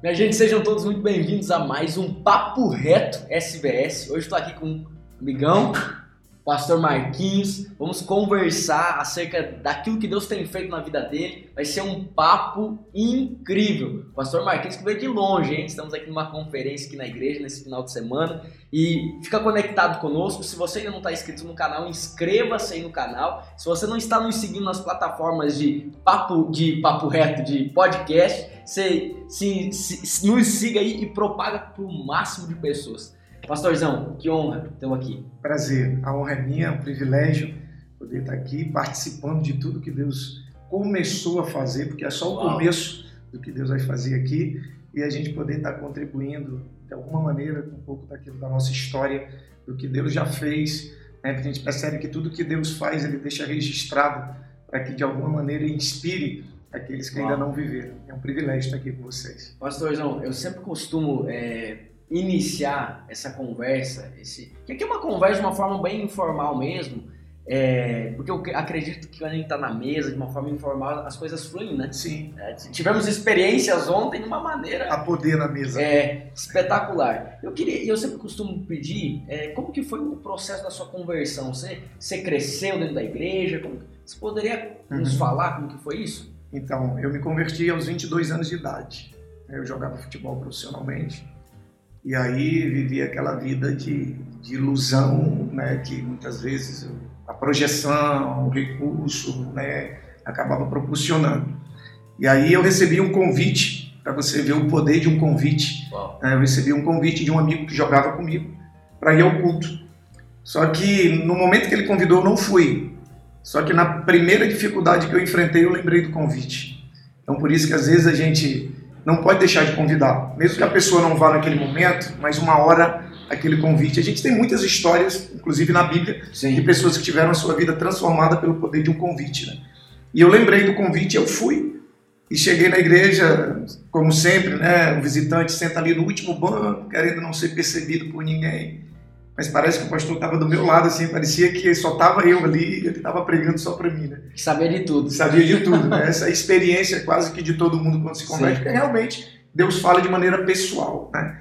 Minha gente, sejam todos muito bem-vindos a mais um Papo Reto SBS. Hoje estou aqui com um amigão, Pastor Marquinhos. Vamos conversar acerca daquilo que Deus tem feito na vida dele. Vai ser um papo incrível. Pastor Marquinhos que veio de longe, hein? Estamos aqui numa conferência aqui na igreja nesse final de semana. E fica conectado conosco. Se você ainda não está inscrito no canal, inscreva-se aí no canal. Se você não está nos seguindo nas plataformas de papo, de papo reto, de podcast, se, se, se nos siga aí e propaga para o máximo de pessoas. Pastorzão, que honra ter aqui. Prazer, a honra é minha, é um privilégio poder estar aqui participando de tudo que Deus começou a fazer, porque é só o Uau. começo do que Deus vai fazer aqui e a gente poder estar contribuindo de alguma maneira com um pouco daquilo da nossa história, do que Deus já fez, né? porque a gente percebe que tudo que Deus faz ele deixa registrado para que de alguma maneira inspire aqueles que Uau. ainda não viveram. É um privilégio estar aqui com vocês. Pastorzão, eu sempre costumo é iniciar essa conversa, esse que aqui é uma conversa de uma forma bem informal mesmo, é, porque eu acredito que quando a gente está na mesa de uma forma informal as coisas fluem, né? Sim. É, tivemos experiências ontem de uma maneira a poder na mesa. É espetacular. Eu queria, eu sempre costumo pedir, é, como que foi o processo da sua conversão? Você, você cresceu dentro da igreja? Como, você poderia uhum. nos falar como que foi isso? Então, eu me converti aos 22 anos de idade. Eu jogava futebol profissionalmente e aí vivia aquela vida de, de ilusão, né, que muitas vezes a projeção, o recurso, né, acabava proporcionando. E aí eu recebi um convite, para você ver o poder de um convite. Né, eu recebi um convite de um amigo que jogava comigo para ir ao culto. Só que no momento que ele convidou, eu não fui. Só que na primeira dificuldade que eu enfrentei, eu lembrei do convite. Então por isso que às vezes a gente não pode deixar de convidar. Mesmo que a pessoa não vá naquele momento, mas uma hora aquele convite. A gente tem muitas histórias, inclusive na Bíblia, Sim. de pessoas que tiveram a sua vida transformada pelo poder de um convite. Né? E eu lembrei do convite, eu fui. E cheguei na igreja, como sempre, né? O visitante senta ali no último banco, querendo não ser percebido por ninguém mas parece que o pastor estava do meu lado, assim, parecia que só estava eu ali e ele estava pregando só para mim, né? Sabia de tudo. Sabia de tudo, né? Essa experiência quase que de todo mundo quando se converte, porque realmente Deus fala de maneira pessoal, né?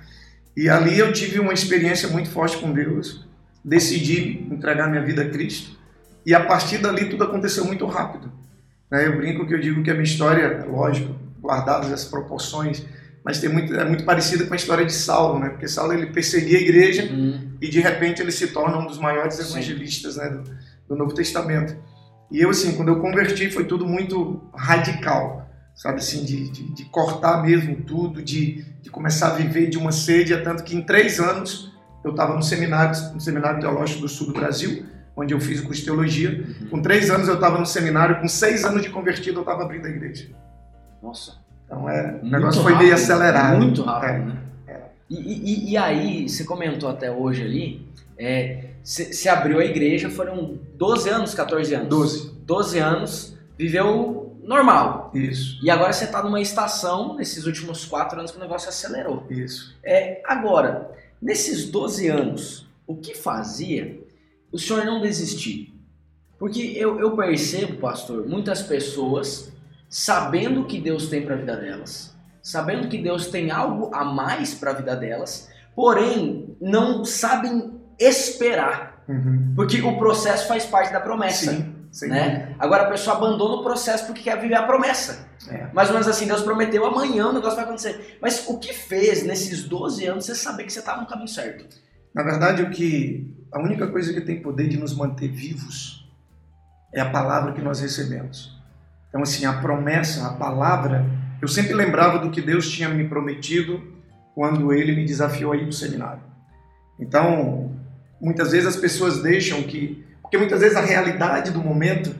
E ali eu tive uma experiência muito forte com Deus, decidi entregar minha vida a Cristo, e a partir dali tudo aconteceu muito rápido. Né? Eu brinco que eu digo que a minha história, lógico, guardadas as proporções, mas tem muito, é muito parecida com a história de Saulo, né? Porque Saulo ele perseguia a igreja uhum. e de repente ele se torna um dos maiores evangelistas né, do, do, Novo Testamento. E eu, assim, quando eu converti, foi tudo muito radical, sabe assim, de, de, de cortar mesmo tudo, de, de começar a viver de uma sede, a tanto que em três anos eu estava no seminário, no seminário teológico do sul do Brasil, onde eu fiz o curso de teologia. Uhum. Com três anos eu estava no seminário, com seis anos de convertido eu estava abrindo a igreja. Nossa. Então é, o negócio foi meio acelerado. Muito rápido, é. né? É. E, e, e, aí, você comentou até hoje ali, é, você abriu a igreja, foram 12 anos, 14 anos? 12. 12 anos, viveu normal. Isso. E agora você está numa estação, nesses últimos 4 anos, que o negócio acelerou. Isso. É, agora, nesses 12 anos, o que fazia o senhor não desistir? Porque eu, eu percebo, pastor, muitas pessoas sabendo que Deus tem para a vida delas, sabendo que Deus tem algo a mais para a vida delas, porém não sabem esperar, uhum. porque o processo faz parte da promessa. Sim. Sim. Né? Agora a pessoa abandona o processo porque quer viver a promessa. É. Mais ou menos assim, Deus prometeu amanhã o negócio vai acontecer. Mas o que fez nesses 12 anos você saber que você estava no caminho certo? Na verdade, o que a única coisa que tem poder de nos manter vivos é a palavra que nós recebemos. Então, assim, a promessa, a palavra, eu sempre lembrava do que Deus tinha me prometido quando ele me desafiou a ir para o seminário. Então, muitas vezes as pessoas deixam que. Porque muitas vezes a realidade do momento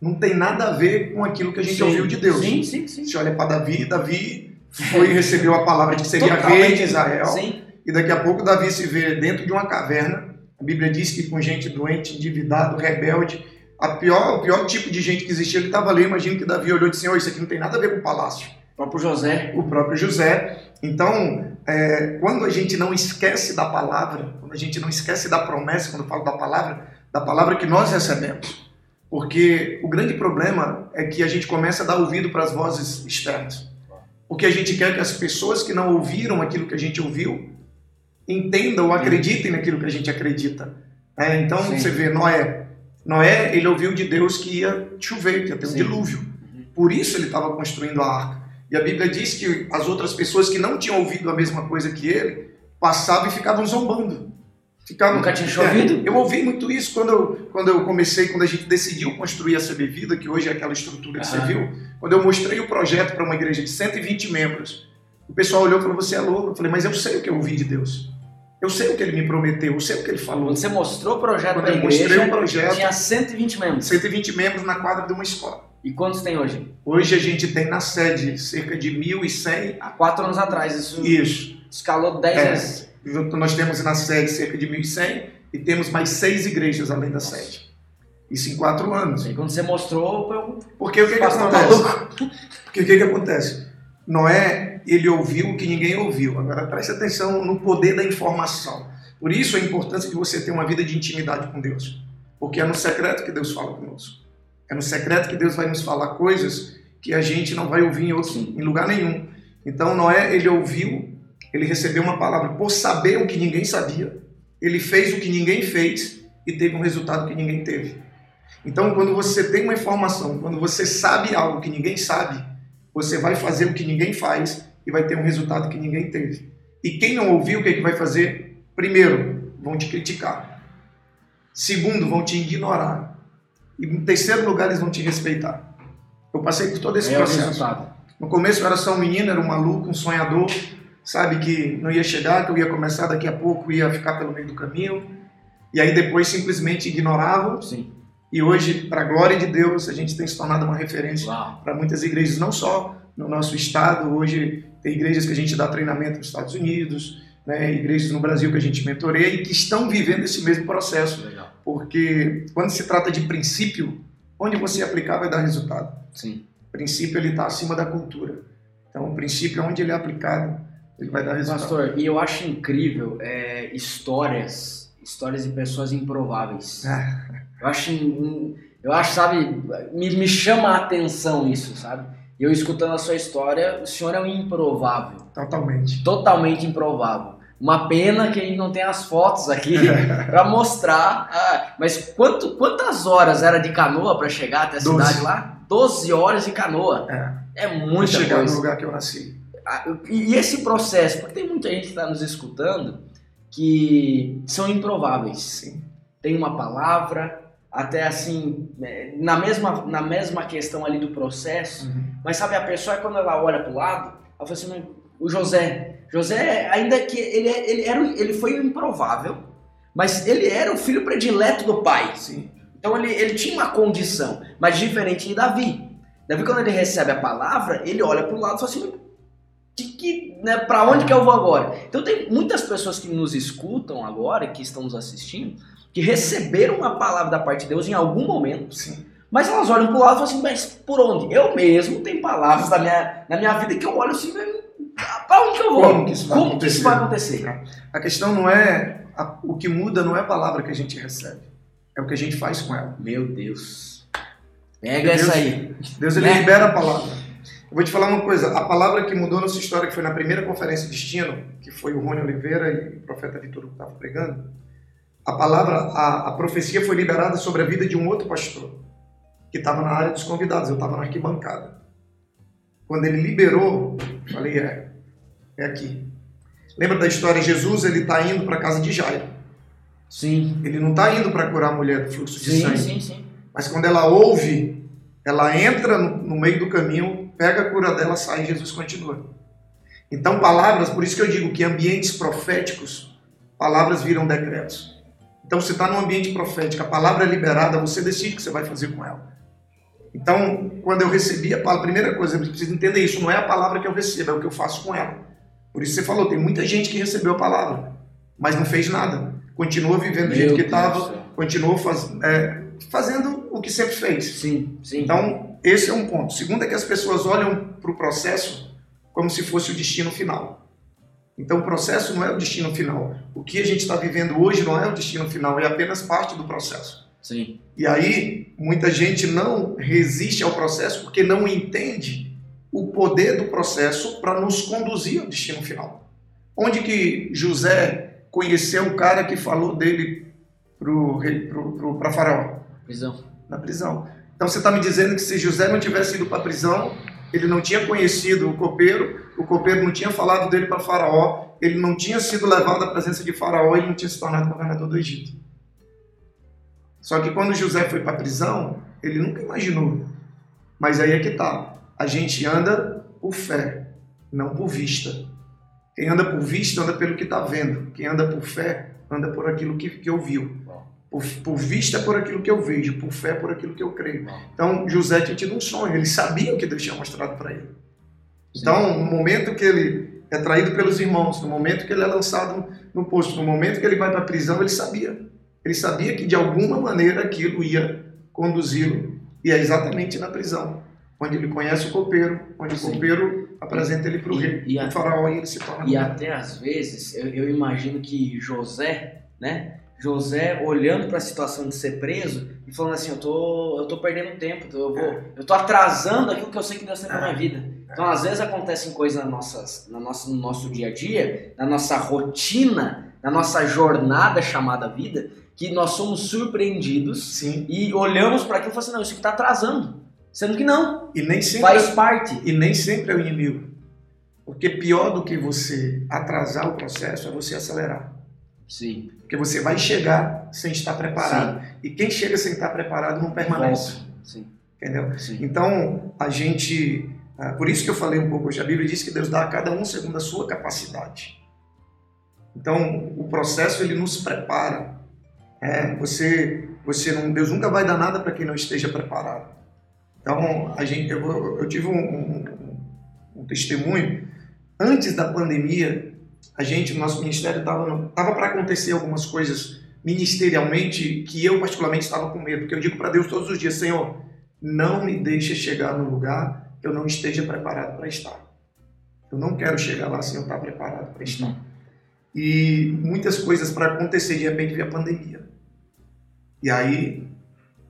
não tem nada a ver com aquilo que a gente sim, ouviu de Deus. Sim, sim, sim. Se olha para Davi, Davi foi e recebeu a palavra de que seria rei de Israel. Sim. E daqui a pouco Davi se vê dentro de uma caverna. A Bíblia diz que com gente doente, endividado, rebelde, pior, o pior tipo de gente que existia, ele estava ali, imagino que Davi olhou e disse, oh, isso aqui não tem nada a ver com o palácio. O próprio José. O próprio José. Então, é, quando a gente não esquece da palavra, quando a gente não esquece da promessa, quando eu falo da palavra, da palavra que nós recebemos. Porque o grande problema é que a gente começa a dar ouvido para as vozes externas. Porque a gente quer que as pessoas que não ouviram aquilo que a gente ouviu entendam ou acreditem naquilo que a gente acredita. É, então Sim. você vê Noé. Noé, ele ouviu de Deus que ia chover, que ia ter um Sim. dilúvio. Por isso ele estava construindo a arca. E a Bíblia diz que as outras pessoas que não tinham ouvido a mesma coisa que ele passavam e ficavam zombando. Ficavam, Nunca tinha chovido? É, eu ouvi muito isso quando eu, quando eu comecei, quando a gente decidiu construir a CB Vida, que hoje é aquela estrutura que você Aham. viu. Quando eu mostrei o projeto para uma igreja de 120 membros, o pessoal olhou e falou: Você é louco. Eu falei: Mas eu sei o que eu ouvi de Deus. Eu sei o que ele me prometeu, eu sei o que ele falou. Quando você mostrou o projeto Quando eu mostrei igreja, o projeto- tinha 120 membros. 120 membros na quadra de uma escola. E quantos tem hoje? Hoje a gente tem na sede cerca de 1.100. Há quatro anos atrás, isso Isso. escalou 10 É. vezes. Nós temos na sede cerca de 1.100 e temos mais seis igrejas além da sede. Isso em quatro anos. E quando você mostrou, eu... Porque o que, que acontece? Porque o que, que acontece? Noé, ele ouviu o que ninguém ouviu. Agora preste atenção no poder da informação. Por isso a importância de você ter uma vida de intimidade com Deus. Porque é no secreto que Deus fala conosco. É no secreto que Deus vai nos falar coisas que a gente não vai ouvir em, outro, em lugar nenhum. Então Noé, ele ouviu, ele recebeu uma palavra por saber o que ninguém sabia. Ele fez o que ninguém fez e teve um resultado que ninguém teve. Então, quando você tem uma informação, quando você sabe algo que ninguém sabe, você vai fazer o que ninguém faz e vai ter um resultado que ninguém teve. E quem não ouviu, o que, é que vai fazer? Primeiro, vão te criticar. Segundo, vão te ignorar. E em terceiro lugar, eles vão te respeitar. Eu passei por todo esse é processo. No começo eu era só um menino, era um maluco, um sonhador, sabe que não ia chegar, que eu ia começar daqui a pouco, ia ficar pelo meio do caminho. E aí depois simplesmente ignorava. Sim. E hoje, para a glória de Deus, a gente tem se tornado uma referência para muitas igrejas, não só no nosso estado. Hoje tem igrejas que a gente dá treinamento nos Estados Unidos, né, igrejas no Brasil que a gente mentoreia e que estão vivendo esse mesmo processo. Legal. Porque quando se trata de princípio, onde você aplicar vai dar resultado. Sim. O princípio ele está acima da cultura. Então o princípio onde ele é aplicado, ele vai dar resultado. Pastor, e eu acho incrível é, histórias, histórias de pessoas improváveis. Ah, Eu acho, eu acho, sabe, me, me chama a atenção isso, sabe? E eu escutando a sua história, o senhor é um improvável, totalmente. totalmente improvável. Uma pena que a gente não tem as fotos aqui para mostrar. ah, mas quanto, quantas horas era de canoa para chegar até a Doze. cidade lá? 12 horas de canoa. É, É muita chegar coisa. no lugar que eu nasci. Ah, E e esse processo, porque tem muita gente que está nos escutando que são improváveis. Sim. Tem uma palavra, até assim, né, na mesma, na mesma questão ali do processo, Uhum. mas sabe, a pessoa quando ela olha para o lado, ela fala assim, "Mas o José, José, ainda que ele, ele, era, ele foi o improvável, mas ele era o filho predileto do pai. Sim. Então ele, ele tinha uma condição, mas diferente de Davi. Davi, quando ele recebe a palavra, ele olha para o lado e fala assim: que, que, né, para onde que eu vou agora? Então tem muitas pessoas que nos escutam agora, que estão nos assistindo, que receberam uma palavra da parte de Deus em algum momento, Sim. mas elas olham para o lado e falam assim: mas por onde? Eu mesmo tenho palavras na minha, na minha vida que eu olho assim, para onde que eu vou? Como que isso vai Como que isso vai acontecer? A questão não é. a- o que muda não é a palavra que a gente recebe, é o que a gente faz com ela. Meu Deus. Pega Deus- essa aí. Deus ele Né? libera a palavra. Eu vou te falar uma coisa: a palavra que mudou nossa história, que foi na primeira conferência Destino, que foi o Rony Oliveira e o profeta Vitor que estava pregando, a palavra, a, a profecia foi liberada sobre a vida de um outro pastor, que estava na área dos convidados, eu estava na arquibancada. Quando ele liberou, falei: é, é aqui. Lembra da história? Jesus ele está indo para a casa de Jairo. Sim. Ele não está indo para curar a mulher do fluxo de Sim, sangue. sim, sim. Mas quando ela ouve, ela entra no, no meio do caminho, pega a cura dela, sai e Jesus continua. Então, palavras, por isso que eu digo que ambientes proféticos, palavras viram decretos. Então, você está num ambiente profético, a palavra é liberada, você decide o que você vai fazer com ela. Então, quando eu recebi a palavra, a primeira coisa, você precisa entender isso, não é a palavra que eu recebo, é o que eu faço com ela. Por isso você falou, tem muita gente que recebeu a palavra, mas não fez nada. Continua vivendo do jeito que estava, continuou faz, é, fazendo o que sempre fez. Sim, sim. Então, esse é um ponto. Segundo é que as pessoas olham para o processo como se fosse o destino final. Então, o processo não é o destino final. O que a gente está vivendo hoje não é o destino final, é apenas parte do processo. sim. E aí, muita gente não resiste ao processo porque não entende o poder do processo para nos conduzir ao destino final. Onde que José conheceu o cara que falou dele para Faraó? Prisão. Na prisão. Então você está me dizendo que se José não tivesse ido para a prisão, ele não tinha conhecido o copeiro, o copeiro não tinha falado dele para Faraó, ele não tinha sido levado à presença de Faraó e não tinha se tornado governador do Egito. Só que quando José foi para a prisão, ele nunca imaginou. Mas aí é que tá. A gente anda por fé, não por vista. Quem anda por vista anda pelo que está vendo. Quem anda por fé anda por aquilo que, que ouviu. Por, por vista por aquilo que eu vejo, por fé por aquilo que eu creio. Então José tinha tido um sonho, ele sabia o que Deus tinha mostrado para ele. Então, no momento que ele é traído pelos irmãos, no momento que ele é lançado no posto, no momento que ele vai para a prisão, ele sabia. Ele sabia que de alguma maneira aquilo ia conduzi-lo. E é exatamente na prisão, onde ele conhece o copeiro, onde Sim. o copeiro apresenta ele para o rei, e, o faraó, e ele se torna. E até às vezes, eu, eu imagino que José, né? José olhando para a situação de ser preso e falando assim, eu tô, eu tô perdendo tempo, eu vou, é. eu tô atrasando aquilo que eu sei que Deus tem para minha é. vida. Então, às vezes acontecem coisas na nossas, na nossa, no nosso dia a dia, na nossa rotina, na nossa jornada chamada vida, que nós somos surpreendidos Sim. e olhamos para aquilo e falamos assim, não, isso aqui está atrasando. Sendo que não. E nem sempre faz parte. E nem sempre é o inimigo. Porque pior do que você atrasar o processo é você acelerar. Sim. Porque você vai chegar sem estar preparado. Sim. E quem chega sem estar preparado não permanece. Sim. Entendeu? Sim. Então, a gente. Ah, por isso que eu falei um pouco hoje. A Bíblia diz que Deus dá a cada um segundo a sua capacidade. Então, o processo ele nos prepara. É, você, você não, Deus nunca vai dar nada para quem não esteja preparado. Então, a gente, eu, eu tive um, um, um testemunho. Antes da pandemia, a gente, o nosso ministério estava tava para acontecer algumas coisas ministerialmente que eu particularmente estava com medo, porque eu digo para Deus todos os dias, Senhor, não me deixe chegar no lugar que eu não esteja preparado para estar. Eu não quero chegar lá sem eu estar preparado para estar. E muitas coisas para acontecer, de repente veio a pandemia. E aí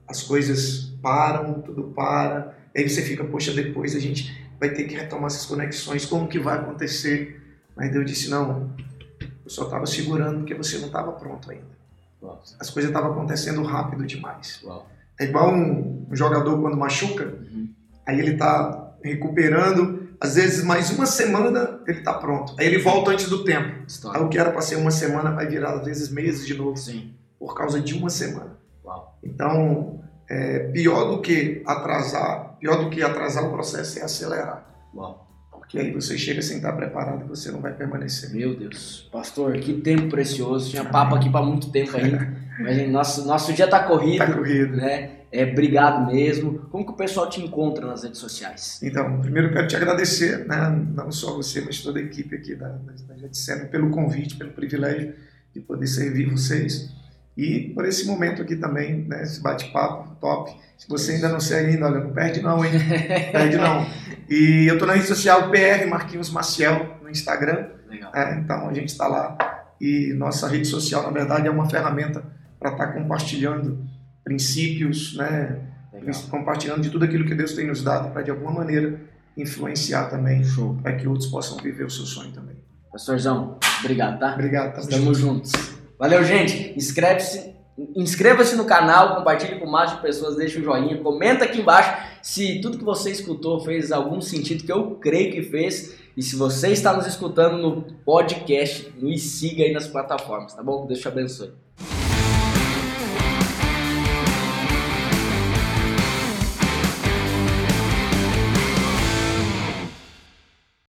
as coisas param, tudo para. Aí você fica, poxa, depois a gente vai ter que retomar essas conexões, como que vai acontecer? Mas Deus disse: Não, eu só estava segurando porque você não estava pronto ainda. Uau. As coisas estavam acontecendo rápido demais. Uau. É igual um, um, jogador quando machuca, uhum. aí ele está recuperando, às vezes mais uma semana ele está pronto. Aí ele volta antes do tempo. Aí o que era para ser uma semana vai virar às vezes meses de novo. Sim. Por causa de uma semana. Uau. Então, é, pior do que atrasar, pior do que atrasar o processo é acelerar. Uau que aí você chega sem estar preparado e você não vai permanecer. Meu Deus, pastor, que tempo precioso. Tinha papo aqui para muito tempo ainda. Mas nosso, nosso dia está corrido. Tá corrido. Né? É, obrigado mesmo. Como que o pessoal te encontra nas redes sociais? Então, primeiro quero te agradecer, né? não só você, mas toda a equipe aqui da, da pelo convite, pelo privilégio de poder servir vocês. E por esse momento aqui também, né, esse bate-papo top. Se você ainda não segue ainda, olha, não perde não, hein? perde não. E eu estou na rede social PR Marquinhos Maciel no Instagram. É, então a gente está lá. E nossa rede social, na verdade, é uma ferramenta para estar tá compartilhando princípios, né? Legal. Compartilhando de tudo aquilo que Deus tem nos dado para de alguma maneira influenciar também, para que outros possam viver o seu sonho também. Pastorzão, obrigado, tá? Obrigado, tá Estamos juntos. Valeu, gente. Inscreve-se Inscreva-se no canal, compartilhe com mais de pessoas, deixe um joinha, comenta aqui embaixo se tudo que você escutou fez algum sentido, que eu creio que fez. E se você está nos escutando no podcast, nos siga aí nas plataformas, tá bom? Deus te abençoe.